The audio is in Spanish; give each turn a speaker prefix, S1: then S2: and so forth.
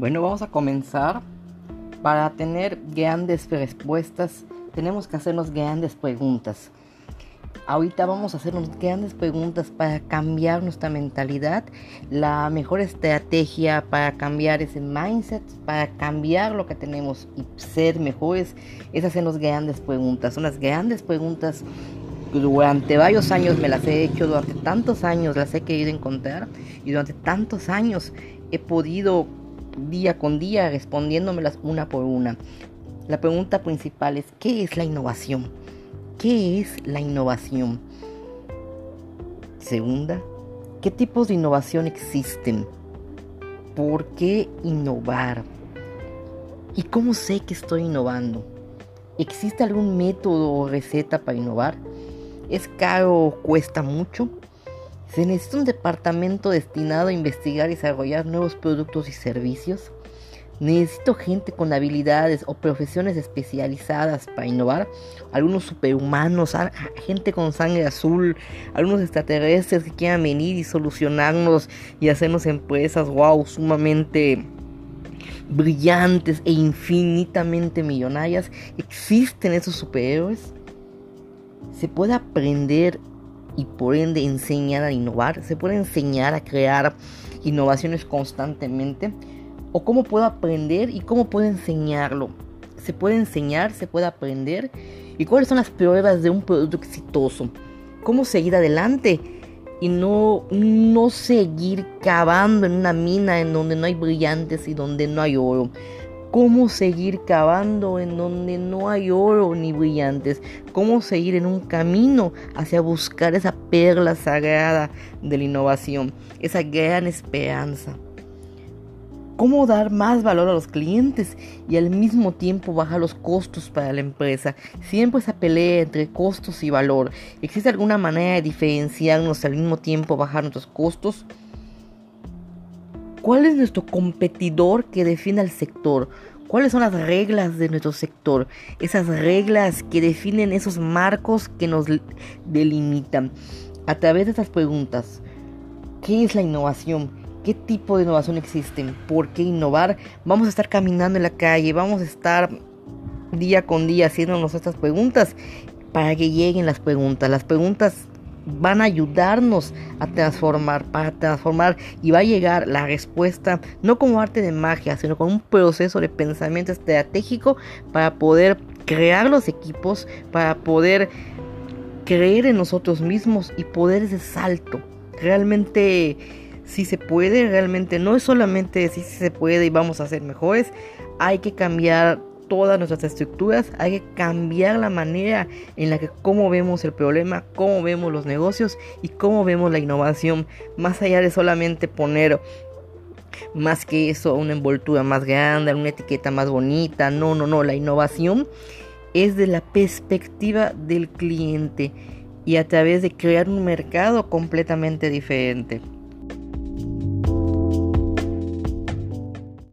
S1: Bueno, vamos a comenzar. Para tener grandes respuestas, tenemos que hacernos grandes preguntas. Ahorita vamos a hacernos grandes preguntas para cambiar nuestra mentalidad. La mejor estrategia para cambiar ese mindset, para cambiar lo que tenemos y ser mejores, es hacernos grandes preguntas. Son las grandes preguntas durante varios años me las he hecho, durante tantos años las he querido encontrar y durante tantos años he podido día con día respondiéndomelas una por una. La pregunta principal es, ¿qué es la innovación? ¿Qué es la innovación? Segunda, ¿qué tipos de innovación existen? ¿Por qué innovar? ¿Y cómo sé que estoy innovando? ¿Existe algún método o receta para innovar? ¿Es caro o cuesta mucho? ¿Se necesita un departamento destinado a investigar y desarrollar nuevos productos y servicios? ¿Necesito gente con habilidades o profesiones especializadas para innovar? Algunos superhumanos, gente con sangre azul, algunos extraterrestres que quieran venir y solucionarnos y hacernos empresas, wow, sumamente brillantes e infinitamente millonarias. ¿Existen esos superhéroes? ¿Se puede aprender y por ende enseñar a innovar? ¿Se puede enseñar a crear innovaciones constantemente? ¿O cómo puedo aprender y cómo puedo enseñarlo? ¿Se puede enseñar? ¿Se puede aprender? ¿Y cuáles son las pruebas de un producto exitoso? ¿Cómo seguir adelante? Y no, no seguir cavando en una mina en donde no hay brillantes y donde no hay oro cómo seguir cavando en donde no hay oro ni brillantes, cómo seguir en un camino hacia buscar esa perla sagrada de la innovación, esa gran esperanza. Cómo dar más valor a los clientes y al mismo tiempo bajar los costos para la empresa. Siempre esa pelea entre costos y valor. ¿Existe alguna manera de diferenciarnos y al mismo tiempo bajar nuestros costos? ¿Cuál es nuestro competidor que define al sector? ¿Cuáles son las reglas de nuestro sector? Esas reglas que definen esos marcos que nos delimitan. A través de estas preguntas, ¿qué es la innovación? ¿Qué tipo de innovación existe? ¿Por qué innovar? Vamos a estar caminando en la calle, vamos a estar día con día haciéndonos estas preguntas para que lleguen las preguntas. Las preguntas van a ayudarnos a transformar, para transformar y va a llegar la respuesta no como arte de magia, sino con un proceso de pensamiento estratégico para poder crear los equipos, para poder creer en nosotros mismos y poder ese salto. Realmente si se puede, realmente no es solamente si se puede y vamos a ser mejores, hay que cambiar todas nuestras estructuras, hay que cambiar la manera en la que cómo vemos el problema, cómo vemos los negocios y cómo vemos la innovación, más allá de solamente poner más que eso, una envoltura más grande, una etiqueta más bonita, no, no, no, la innovación es de la perspectiva del cliente y a través de crear un mercado completamente diferente.